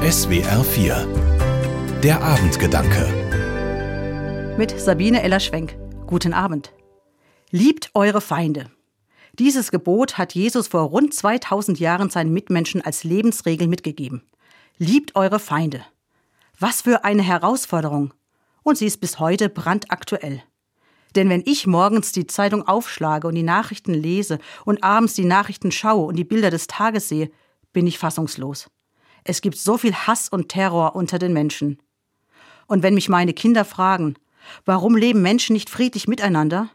SWR 4 Der Abendgedanke Mit Sabine Eller-Schwenk. Guten Abend. Liebt eure Feinde. Dieses Gebot hat Jesus vor rund 2000 Jahren seinen Mitmenschen als Lebensregel mitgegeben. Liebt eure Feinde. Was für eine Herausforderung. Und sie ist bis heute brandaktuell. Denn wenn ich morgens die Zeitung aufschlage und die Nachrichten lese und abends die Nachrichten schaue und die Bilder des Tages sehe, bin ich fassungslos. Es gibt so viel Hass und Terror unter den Menschen. Und wenn mich meine Kinder fragen, warum leben Menschen nicht friedlich miteinander,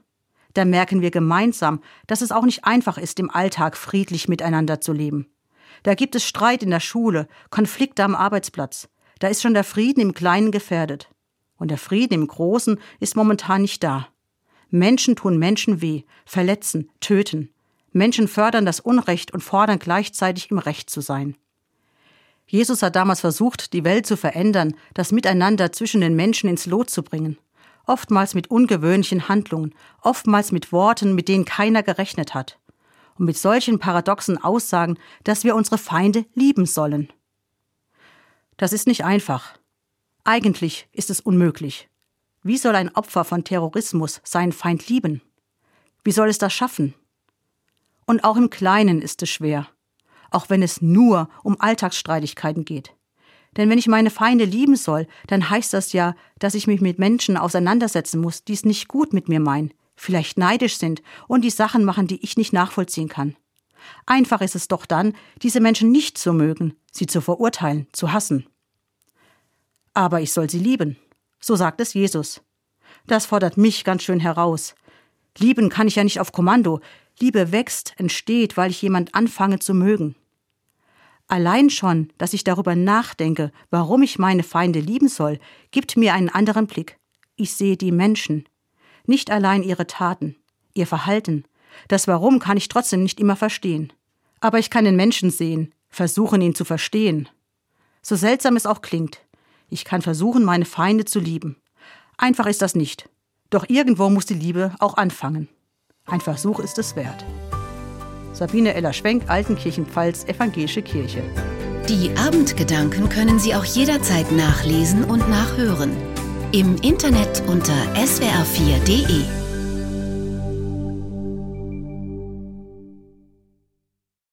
dann merken wir gemeinsam, dass es auch nicht einfach ist, im Alltag friedlich miteinander zu leben. Da gibt es Streit in der Schule, Konflikte am Arbeitsplatz. Da ist schon der Frieden im Kleinen gefährdet. Und der Frieden im Großen ist momentan nicht da. Menschen tun Menschen weh, verletzen, töten. Menschen fördern das Unrecht und fordern gleichzeitig im Recht zu sein. Jesus hat damals versucht, die Welt zu verändern, das Miteinander zwischen den Menschen ins Lot zu bringen. Oftmals mit ungewöhnlichen Handlungen, oftmals mit Worten, mit denen keiner gerechnet hat. Und mit solchen paradoxen Aussagen, dass wir unsere Feinde lieben sollen. Das ist nicht einfach. Eigentlich ist es unmöglich. Wie soll ein Opfer von Terrorismus seinen Feind lieben? Wie soll es das schaffen? Und auch im Kleinen ist es schwer auch wenn es nur um Alltagsstreitigkeiten geht. Denn wenn ich meine Feinde lieben soll, dann heißt das ja, dass ich mich mit Menschen auseinandersetzen muss, die es nicht gut mit mir meinen, vielleicht neidisch sind und die Sachen machen, die ich nicht nachvollziehen kann. Einfach ist es doch dann, diese Menschen nicht zu mögen, sie zu verurteilen, zu hassen. Aber ich soll sie lieben. So sagt es Jesus. Das fordert mich ganz schön heraus. Lieben kann ich ja nicht auf Kommando. Liebe wächst, entsteht, weil ich jemand anfange zu mögen. Allein schon, dass ich darüber nachdenke, warum ich meine Feinde lieben soll, gibt mir einen anderen Blick. Ich sehe die Menschen, nicht allein ihre Taten, ihr Verhalten. Das Warum kann ich trotzdem nicht immer verstehen. Aber ich kann den Menschen sehen, versuchen ihn zu verstehen. So seltsam es auch klingt, ich kann versuchen, meine Feinde zu lieben. Einfach ist das nicht. Doch irgendwo muss die Liebe auch anfangen. Ein Versuch ist es wert. Sabine Eller-Schwenk, Altenkirchenpfalz, Evangelische Kirche. Die Abendgedanken können Sie auch jederzeit nachlesen und nachhören. Im Internet unter swr4.de.